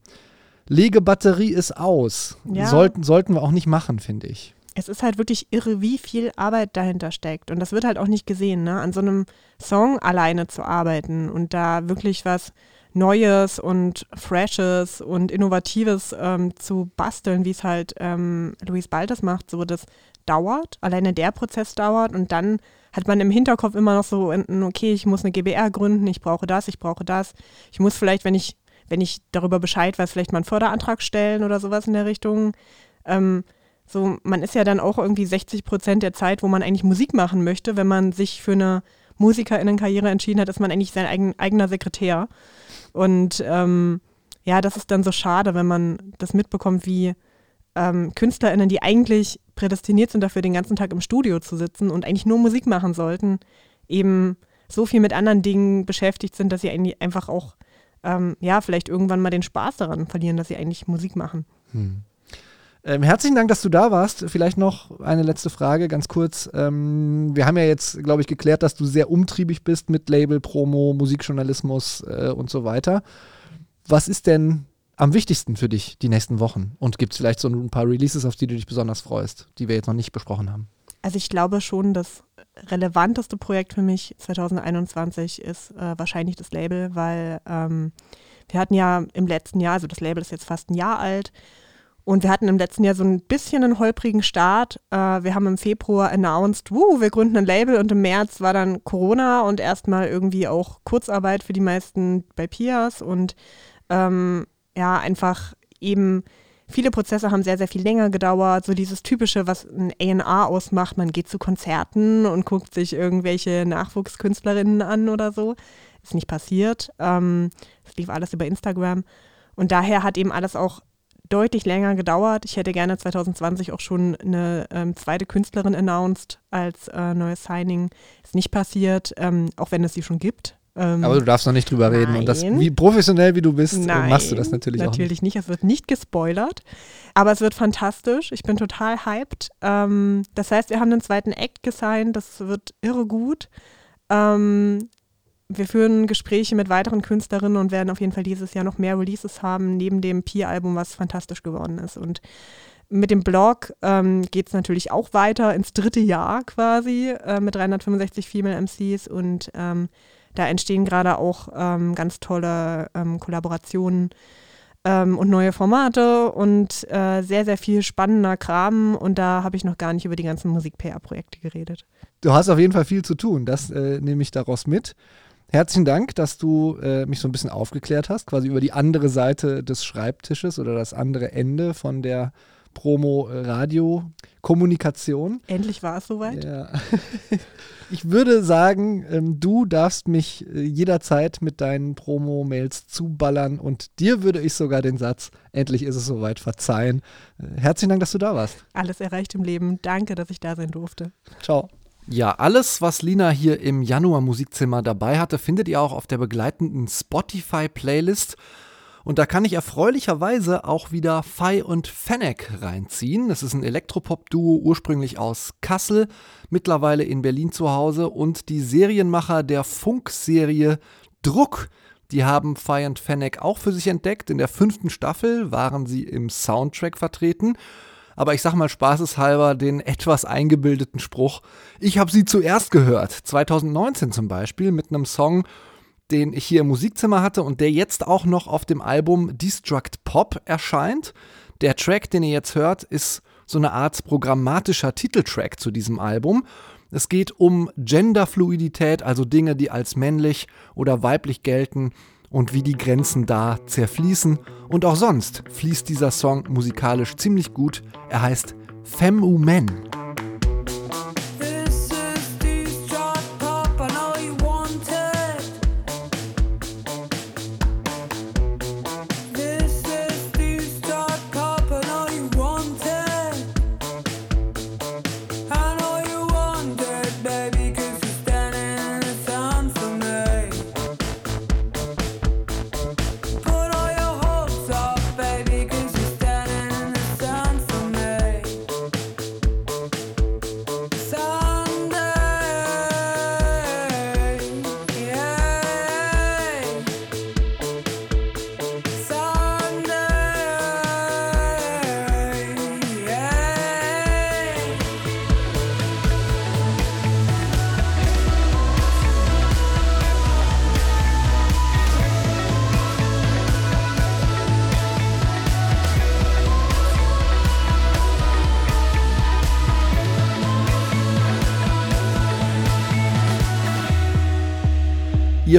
Legebatterie ist aus. Ja. Sollten, sollten wir auch nicht machen, finde ich. Es ist halt wirklich irre, wie viel Arbeit dahinter steckt. Und das wird halt auch nicht gesehen, ne? An so einem Song alleine zu arbeiten und da wirklich was Neues und Freshes und Innovatives ähm, zu basteln, wie es halt ähm, Luis Baltes macht, so das dauert, alleine der Prozess dauert und dann hat man im Hinterkopf immer noch so, okay, ich muss eine GBR gründen, ich brauche das, ich brauche das. Ich muss vielleicht, wenn ich, wenn ich darüber Bescheid weiß, vielleicht mal einen Förderantrag stellen oder sowas in der Richtung. Ähm, so, man ist ja dann auch irgendwie 60 Prozent der Zeit, wo man eigentlich Musik machen möchte, wenn man sich für eine MusikerInnenkarriere entschieden hat, ist man eigentlich sein eigen, eigener Sekretär. Und ähm, ja, das ist dann so schade, wenn man das mitbekommt, wie ähm, KünstlerInnen, die eigentlich prädestiniert sind dafür, den ganzen Tag im Studio zu sitzen und eigentlich nur Musik machen sollten, eben so viel mit anderen Dingen beschäftigt sind, dass sie eigentlich einfach auch, ähm, ja, vielleicht irgendwann mal den Spaß daran verlieren, dass sie eigentlich Musik machen. Hm. Ähm, herzlichen Dank, dass du da warst. Vielleicht noch eine letzte Frage, ganz kurz. Ähm, wir haben ja jetzt, glaube ich, geklärt, dass du sehr umtriebig bist mit Label, Promo, Musikjournalismus äh, und so weiter. Was ist denn am wichtigsten für dich die nächsten Wochen? Und gibt es vielleicht so ein paar Releases, auf die du dich besonders freust, die wir jetzt noch nicht besprochen haben? Also ich glaube schon, das relevanteste Projekt für mich 2021 ist äh, wahrscheinlich das Label, weil ähm, wir hatten ja im letzten Jahr, also das Label ist jetzt fast ein Jahr alt, und wir hatten im letzten Jahr so ein bisschen einen holprigen Start. Äh, wir haben im Februar announced, wuh, wir gründen ein Label und im März war dann Corona und erstmal irgendwie auch Kurzarbeit für die meisten bei Pias und ähm, ja, einfach eben viele Prozesse haben sehr, sehr viel länger gedauert. So dieses typische, was ein A&R ausmacht, man geht zu Konzerten und guckt sich irgendwelche Nachwuchskünstlerinnen an oder so. Ist nicht passiert. Ähm, es ähm, lief alles über Instagram. Und daher hat eben alles auch deutlich länger gedauert. Ich hätte gerne 2020 auch schon eine ähm, zweite Künstlerin announced als äh, neues Signing. Ist nicht passiert, ähm, auch wenn es sie schon gibt. Ähm, Aber du darfst noch nicht drüber reden. Nein. Und das, wie professionell wie du bist, äh, nein, machst du das natürlich, natürlich auch nicht. Natürlich nicht. Es wird nicht gespoilert. Aber es wird fantastisch. Ich bin total hyped. Ähm, das heißt, wir haben den zweiten Act gesigned. Das wird irre gut. Ähm, wir führen Gespräche mit weiteren Künstlerinnen und werden auf jeden Fall dieses Jahr noch mehr Releases haben, neben dem Pi-Album, was fantastisch geworden ist. Und mit dem Blog ähm, geht es natürlich auch weiter ins dritte Jahr quasi äh, mit 365 Female MCs und ähm, da entstehen gerade auch ähm, ganz tolle ähm, Kollaborationen ähm, und neue Formate und äh, sehr, sehr viel spannender Kram. Und da habe ich noch gar nicht über die ganzen Musik-PR-Projekte geredet. Du hast auf jeden Fall viel zu tun, das äh, nehme ich daraus mit. Herzlichen Dank, dass du äh, mich so ein bisschen aufgeklärt hast, quasi über die andere Seite des Schreibtisches oder das andere Ende von der Promo-Radio-Kommunikation. Endlich war es soweit. Ja. Ich würde sagen, ähm, du darfst mich äh, jederzeit mit deinen Promo-Mails zuballern und dir würde ich sogar den Satz, endlich ist es soweit, verzeihen. Äh, herzlichen Dank, dass du da warst. Alles erreicht im Leben. Danke, dass ich da sein durfte. Ciao. Ja, alles, was Lina hier im Januar Musikzimmer dabei hatte, findet ihr auch auf der begleitenden Spotify-Playlist. Und da kann ich erfreulicherweise auch wieder Fei und Fennec reinziehen. Das ist ein Elektropop-Duo, ursprünglich aus Kassel, mittlerweile in Berlin zu Hause. Und die Serienmacher der Funkserie Druck, die haben Fei und Fennec auch für sich entdeckt. In der fünften Staffel waren sie im Soundtrack vertreten. Aber ich sag mal spaßeshalber den etwas eingebildeten Spruch. Ich habe sie zuerst gehört, 2019 zum Beispiel, mit einem Song, den ich hier im Musikzimmer hatte und der jetzt auch noch auf dem Album Destruct Pop erscheint. Der Track, den ihr jetzt hört, ist so eine Art programmatischer Titeltrack zu diesem Album. Es geht um Genderfluidität, also Dinge, die als männlich oder weiblich gelten und wie die Grenzen da zerfließen. Und auch sonst fließt dieser Song musikalisch ziemlich gut. Er heißt Femme ou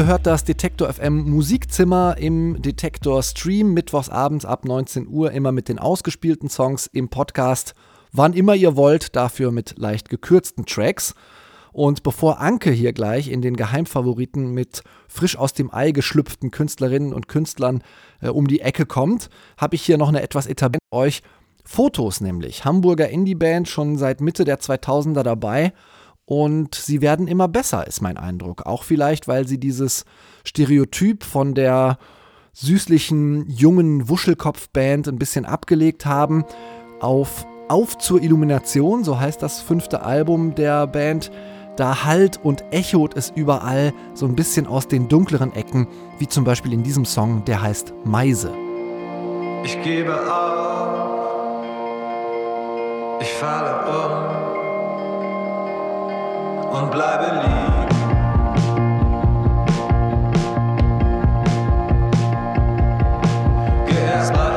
Hört das Detektor FM Musikzimmer im Detektor Stream mittwochs abends ab 19 Uhr immer mit den ausgespielten Songs im Podcast. Wann immer ihr wollt, dafür mit leicht gekürzten Tracks. Und bevor Anke hier gleich in den Geheimfavoriten mit frisch aus dem Ei geschlüpften Künstlerinnen und Künstlern äh, um die Ecke kommt, habe ich hier noch eine etwas etablierte euch. Fotos nämlich. Hamburger Indie-Band schon seit Mitte der 2000er dabei und sie werden immer besser, ist mein Eindruck. Auch vielleicht, weil sie dieses Stereotyp von der süßlichen, jungen Wuschelkopfband ein bisschen abgelegt haben. Auf Auf zur Illumination, so heißt das fünfte Album der Band. Da hallt und echot es überall so ein bisschen aus den dunkleren Ecken, wie zum Beispiel in diesem Song, der heißt Meise. Ich gebe auf, ich falle um und bleibe liegen. Geh erst mal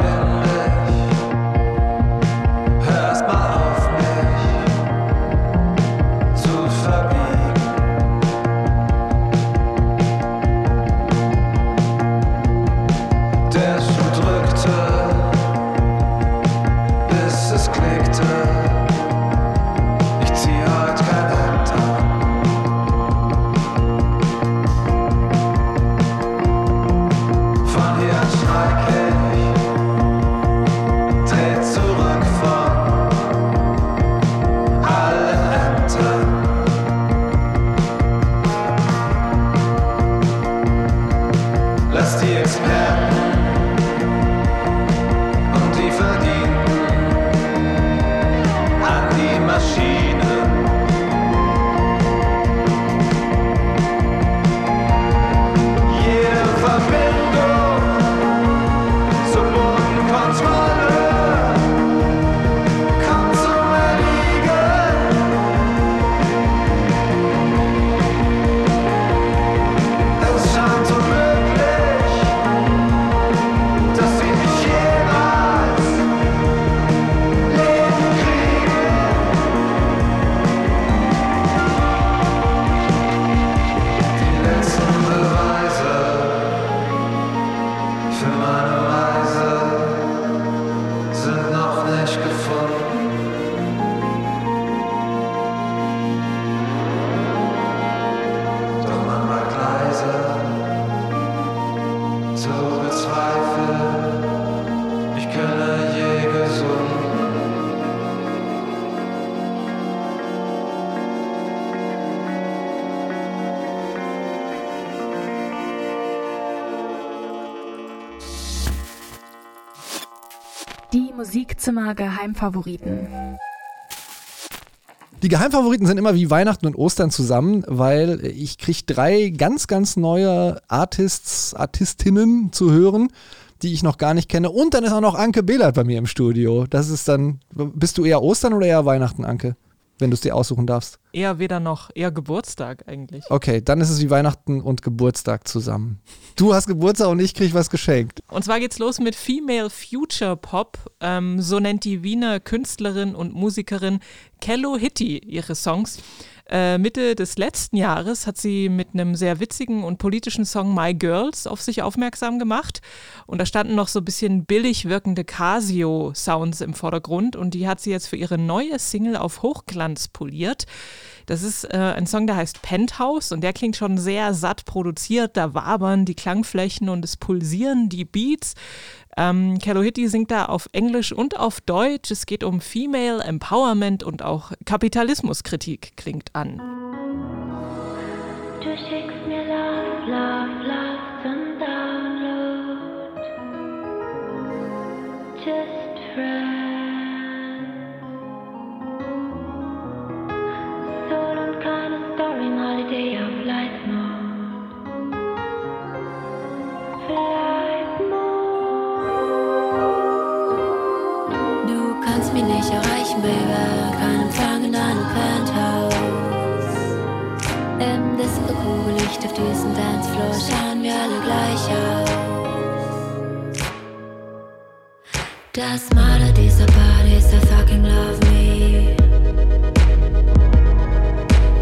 Musikzimmer Geheimfavoriten. Die Geheimfavoriten sind immer wie Weihnachten und Ostern zusammen, weil ich kriege drei ganz, ganz neue Artists, Artistinnen zu hören, die ich noch gar nicht kenne. Und dann ist auch noch Anke Behlert bei mir im Studio. Das ist dann, bist du eher Ostern oder eher Weihnachten, Anke? Wenn du es dir aussuchen darfst. Eher weder noch, eher Geburtstag eigentlich. Okay, dann ist es wie Weihnachten und Geburtstag zusammen. Du hast Geburtstag und ich krieg was geschenkt. Und zwar geht's los mit Female Future Pop. Ähm, so nennt die Wiener Künstlerin und Musikerin Kello Hitty ihre Songs. Äh, Mitte des letzten Jahres hat sie mit einem sehr witzigen und politischen Song My Girls auf sich aufmerksam gemacht. Und da standen noch so ein bisschen billig wirkende Casio-Sounds im Vordergrund. Und die hat sie jetzt für ihre neue Single auf Hochglanz poliert. Das ist äh, ein Song, der heißt Penthouse und der klingt schon sehr satt produziert. Da wabern die Klangflächen und es pulsieren die Beats. Ähm, Hitty singt da auf Englisch und auf Deutsch. Es geht um Female Empowerment und auch Kapitalismuskritik klingt an. Du schickst mir Love, Love, Love zum Download. Just friends. Soul und keine Story, mal mich nicht erreichen, Baby. Kein Empfang in deinem Penthouse. Im Disco-Kugellicht auf diesem Dancefloor schauen wir alle gleich aus. Das Motto dieser Party ist I fucking love me.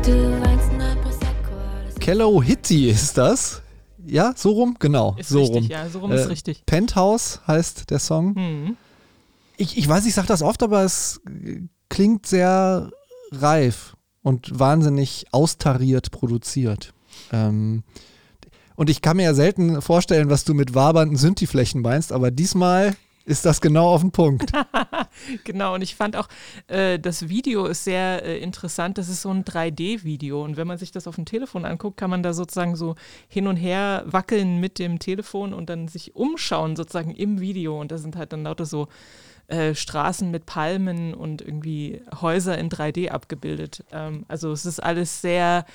Du weinst in ein Prosecco. Kello Hitty ist das. Ja, so rum? Genau, Ist so richtig, rum. Äh, ja, so rum ist richtig. Penthouse heißt der Song. Hm. Ich, ich weiß, ich sage das oft, aber es klingt sehr reif und wahnsinnig austariert produziert. Ähm, und ich kann mir ja selten vorstellen, was du mit wabernden Synthi-Flächen meinst, aber diesmal ist das genau auf den Punkt. Genau, und ich fand auch, äh, das Video ist sehr äh, interessant. Das ist so ein 3D-Video. Und wenn man sich das auf dem Telefon anguckt, kann man da sozusagen so hin und her wackeln mit dem Telefon und dann sich umschauen, sozusagen im Video. Und da sind halt dann lauter so äh, Straßen mit Palmen und irgendwie Häuser in 3D abgebildet. Ähm, also es ist alles sehr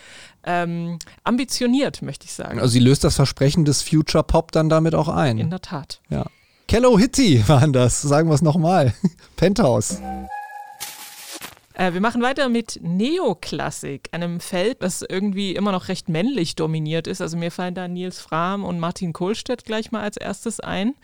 ähm, ambitioniert, möchte ich sagen. Also sie löst das Versprechen des Future Pop dann damit auch ein. In der Tat. Ja. Kello Hitty waren das, sagen wir es nochmal. Penthouse. Äh, wir machen weiter mit Neoklassik, einem Feld, das irgendwie immer noch recht männlich dominiert ist. Also mir fallen da Nils Frahm und Martin Kohlstedt gleich mal als erstes ein.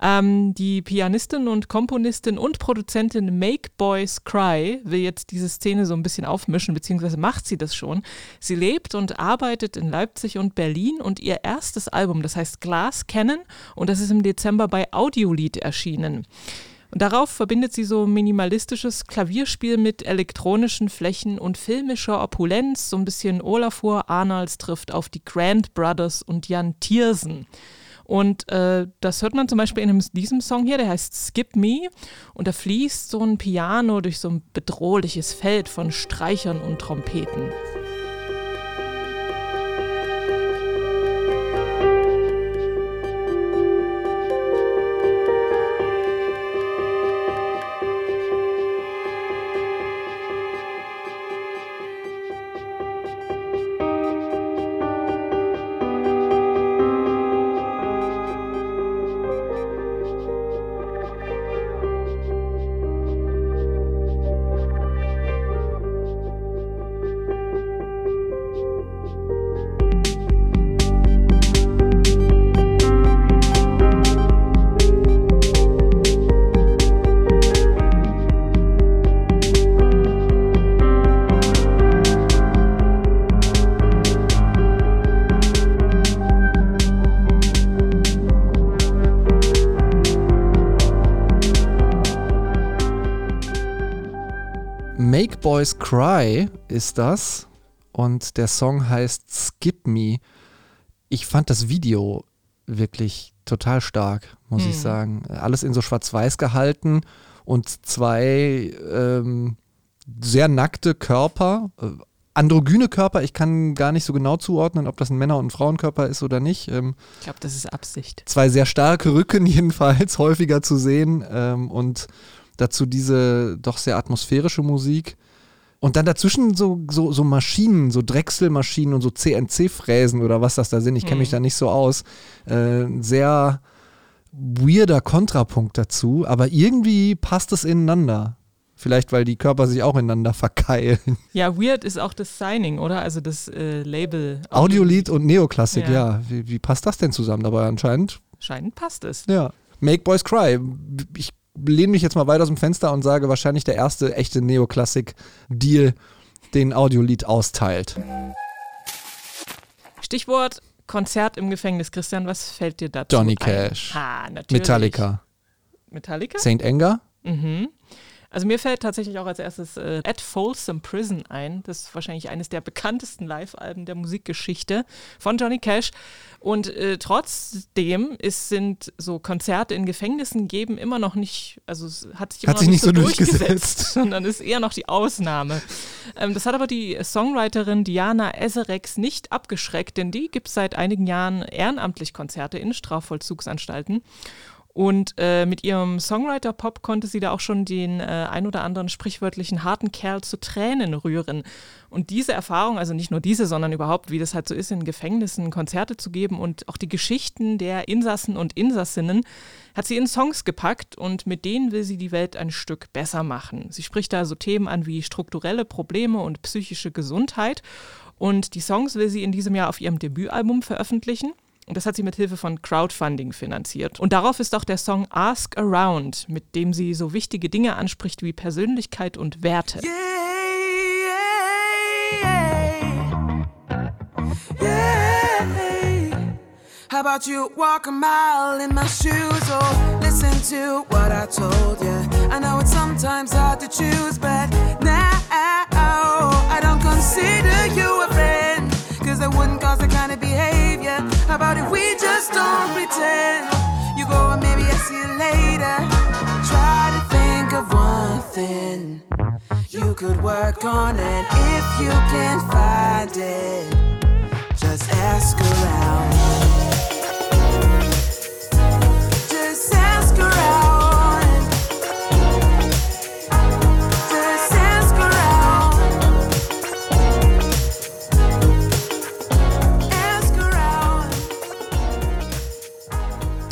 Ähm, die Pianistin und Komponistin und Produzentin Make Boys Cry will jetzt diese Szene so ein bisschen aufmischen, beziehungsweise macht sie das schon. Sie lebt und arbeitet in Leipzig und Berlin und ihr erstes Album, das heißt Glass Cannon und das ist im Dezember bei Audiolied erschienen. Und darauf verbindet sie so minimalistisches Klavierspiel mit elektronischen Flächen und filmischer Opulenz. So ein bisschen Olafur Arnolds trifft auf die Grand Brothers und Jan Tiersen. Und äh, das hört man zum Beispiel in diesem Song hier, der heißt Skip Me. Und da fließt so ein Piano durch so ein bedrohliches Feld von Streichern und Trompeten. Cry ist das und der Song heißt Skip Me. Ich fand das Video wirklich total stark, muss ich Hm. sagen. Alles in so schwarz-weiß gehalten und zwei ähm, sehr nackte Körper, äh, androgyne Körper. Ich kann gar nicht so genau zuordnen, ob das ein Männer- und ein Frauenkörper ist oder nicht. Ähm, Ich glaube, das ist Absicht. zwei sehr starke Rücken jedenfalls häufiger zu sehen ähm, und dazu diese doch sehr atmosphärische Musik. Und dann dazwischen so, so, so Maschinen, so Drechselmaschinen und so CNC-Fräsen oder was das da sind. Ich kenne mich Mhm. da nicht so aus. Äh, ein sehr weirder Kontrapunkt dazu, aber irgendwie passt es ineinander. Vielleicht, weil die Körper sich auch ineinander verkeilen. Ja, Weird ist auch das Signing, oder? Also das äh, Label. Audiolied und Neoklassik, ja. Ja. Wie, wie passt das denn zusammen? Aber anscheinend Scheint passt es. Ja. Make Boys Cry. Ich lehne mich jetzt mal weit aus dem Fenster und sage wahrscheinlich der erste echte Neoklassik-Deal, den Audiolied austeilt. Stichwort Konzert im Gefängnis. Christian, was fällt dir dazu Johnny ein? Cash. Ah, natürlich. Metallica. Metallica? St. Anger. Mhm. Also mir fällt tatsächlich auch als erstes äh, At Folsom Prison ein. Das ist wahrscheinlich eines der bekanntesten Live-Alben der Musikgeschichte von Johnny Cash. Und äh, trotzdem ist, sind so Konzerte in Gefängnissen geben immer noch nicht, also es hat sich immer Hat noch sich nicht so durchgesetzt. sondern ist eher noch die Ausnahme. Ähm, das hat aber die Songwriterin Diana Eserex nicht abgeschreckt, denn die gibt seit einigen Jahren ehrenamtlich Konzerte in Strafvollzugsanstalten. Und äh, mit ihrem Songwriter-Pop konnte sie da auch schon den äh, ein oder anderen sprichwörtlichen harten Kerl zu Tränen rühren. Und diese Erfahrung, also nicht nur diese, sondern überhaupt, wie das halt so ist, in Gefängnissen Konzerte zu geben und auch die Geschichten der Insassen und Insassinnen, hat sie in Songs gepackt und mit denen will sie die Welt ein Stück besser machen. Sie spricht da so Themen an wie strukturelle Probleme und psychische Gesundheit. Und die Songs will sie in diesem Jahr auf ihrem Debütalbum veröffentlichen. Und das hat sie mit Hilfe von Crowdfunding finanziert. Und darauf ist auch der Song Ask Around, mit dem sie so wichtige Dinge anspricht wie Persönlichkeit und Werte. Yeah. How about you walk a mile in my shoes or listen to what I told you? I know it's sometimes hard to choose, but now I don't consider you a friend. Cause I wouldn't cause the about if we just don't pretend? You go and maybe I see you later. Try to think of one thing you could work on, and if you can't find it, just ask around.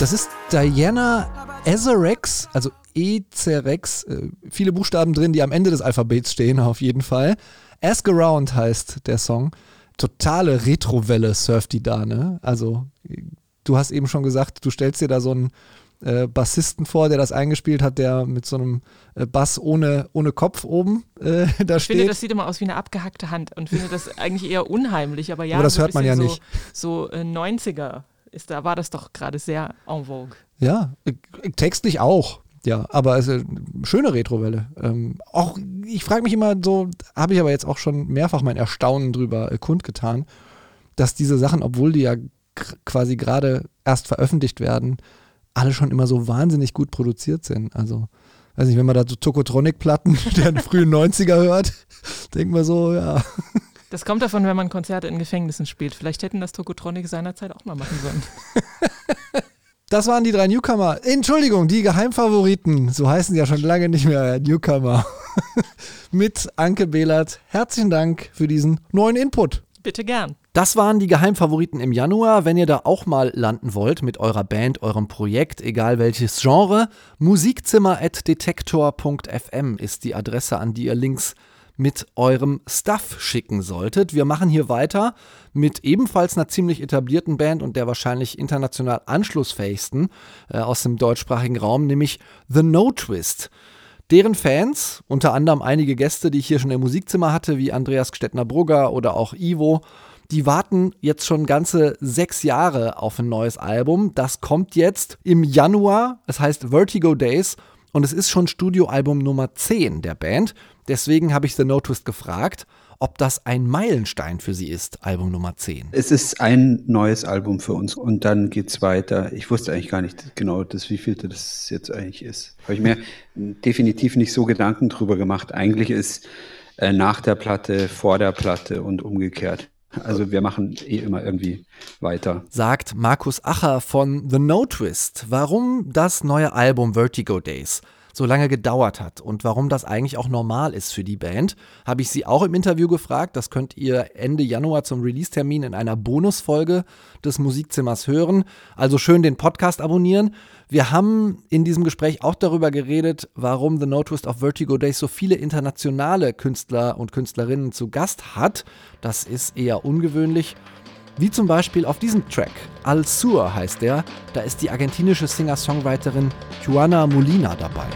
Das ist Diana Ezerex, also Ezerex, äh, viele Buchstaben drin, die am Ende des Alphabets stehen, auf jeden Fall. Ask Around heißt der Song. Totale Retrowelle surft die da, ne? Also, du hast eben schon gesagt, du stellst dir da so einen äh, Bassisten vor, der das eingespielt hat, der mit so einem äh, Bass ohne, ohne Kopf oben äh, da Ich finde, steht. das sieht immer aus wie eine abgehackte Hand und finde das eigentlich eher unheimlich. Aber ja, Aber das so hört man ja bisschen nicht. So, so äh, 90er ist, da war das doch gerade sehr en vogue. Ja, äh, textlich auch. Ja, aber es ist eine schöne Retrowelle. Ähm, auch, ich frage mich immer so, habe ich aber jetzt auch schon mehrfach mein Erstaunen drüber äh, kundgetan, dass diese Sachen, obwohl die ja quasi gerade erst veröffentlicht werden, alle schon immer so wahnsinnig gut produziert sind. Also, weiß nicht, wenn man da so Tokotronic-Platten der frühen 90er hört, denkt man so, ja. Das kommt davon, wenn man Konzerte in Gefängnissen spielt. Vielleicht hätten das Tokotronic seinerzeit auch mal machen sollen. Das waren die drei Newcomer. Entschuldigung, die Geheimfavoriten. So heißen sie ja schon lange nicht mehr Newcomer. Mit Anke Behlert. Herzlichen Dank für diesen neuen Input. Bitte gern. Das waren die Geheimfavoriten im Januar. Wenn ihr da auch mal landen wollt mit eurer Band, eurem Projekt, egal welches Genre, musikzimmer.detektor.fm ist die Adresse, an die ihr Links mit eurem Stuff schicken solltet. Wir machen hier weiter mit ebenfalls einer ziemlich etablierten Band und der wahrscheinlich international anschlussfähigsten äh, aus dem deutschsprachigen Raum, nämlich The No Twist. Deren Fans, unter anderem einige Gäste, die ich hier schon im Musikzimmer hatte, wie Andreas Gstettner-Brugger oder auch Ivo, die warten jetzt schon ganze sechs Jahre auf ein neues Album. Das kommt jetzt im Januar. Es heißt Vertigo Days und es ist schon Studioalbum Nummer 10 der Band. Deswegen habe ich The No Twist gefragt, ob das ein Meilenstein für sie ist, Album Nummer 10. Es ist ein neues Album für uns und dann geht's weiter. Ich wusste eigentlich gar nicht genau, das wievielte das jetzt eigentlich ist. Habe ich mir definitiv nicht so Gedanken drüber gemacht. Eigentlich ist äh, nach der Platte, vor der Platte und umgekehrt. Also wir machen eh immer irgendwie weiter. Sagt Markus Acher von The No Twist. Warum das neue Album Vertigo Days so lange gedauert hat und warum das eigentlich auch normal ist für die Band, habe ich sie auch im Interview gefragt. Das könnt ihr Ende Januar zum Release-Termin in einer Bonusfolge des Musikzimmers hören. Also schön den Podcast abonnieren. Wir haben in diesem Gespräch auch darüber geredet, warum The No Twist of Vertigo Days so viele internationale Künstler und Künstlerinnen zu Gast hat. Das ist eher ungewöhnlich. Wie zum Beispiel auf diesem Track. Al Sur heißt der. Da ist die argentinische Singer-Songwriterin Juana Molina dabei.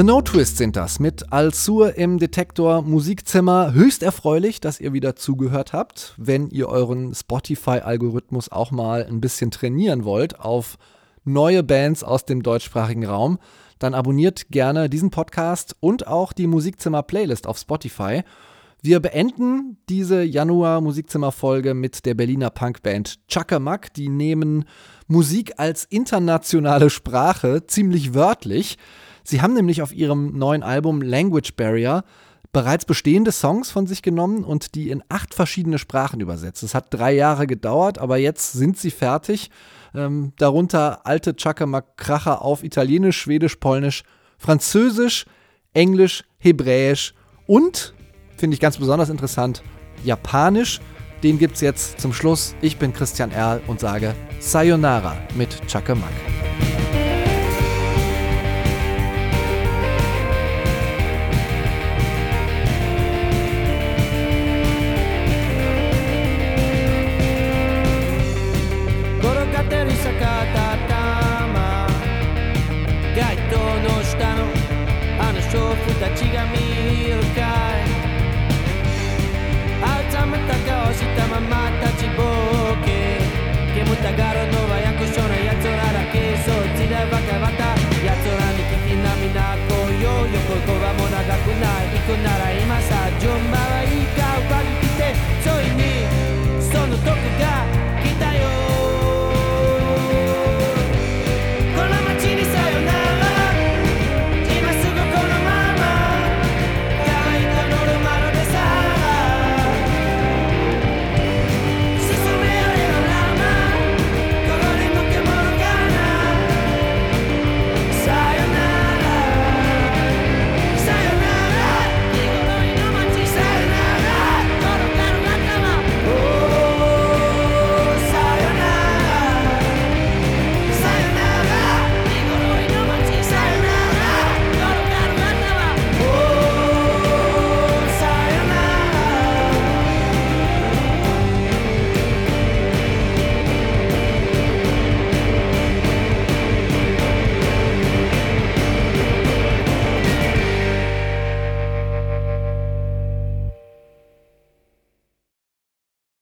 The No Twist sind das mit Al-Sur im Detektor Musikzimmer. Höchst erfreulich, dass ihr wieder zugehört habt. Wenn ihr euren Spotify-Algorithmus auch mal ein bisschen trainieren wollt auf neue Bands aus dem deutschsprachigen Raum, dann abonniert gerne diesen Podcast und auch die Musikzimmer-Playlist auf Spotify. Wir beenden diese Januar-Musikzimmer-Folge mit der Berliner Punkband Chuckamuck. Die nehmen Musik als internationale Sprache ziemlich wörtlich. Sie haben nämlich auf ihrem neuen Album Language Barrier bereits bestehende Songs von sich genommen und die in acht verschiedene Sprachen übersetzt. Es hat drei Jahre gedauert, aber jetzt sind sie fertig. Ähm, darunter alte Chakamak-Kracher auf Italienisch, Schwedisch, Polnisch, Französisch, Englisch, Hebräisch und, finde ich ganz besonders interessant, Japanisch. Den gibt es jetzt zum Schluss. Ich bin Christian Erl und sage Sayonara mit Chakamak.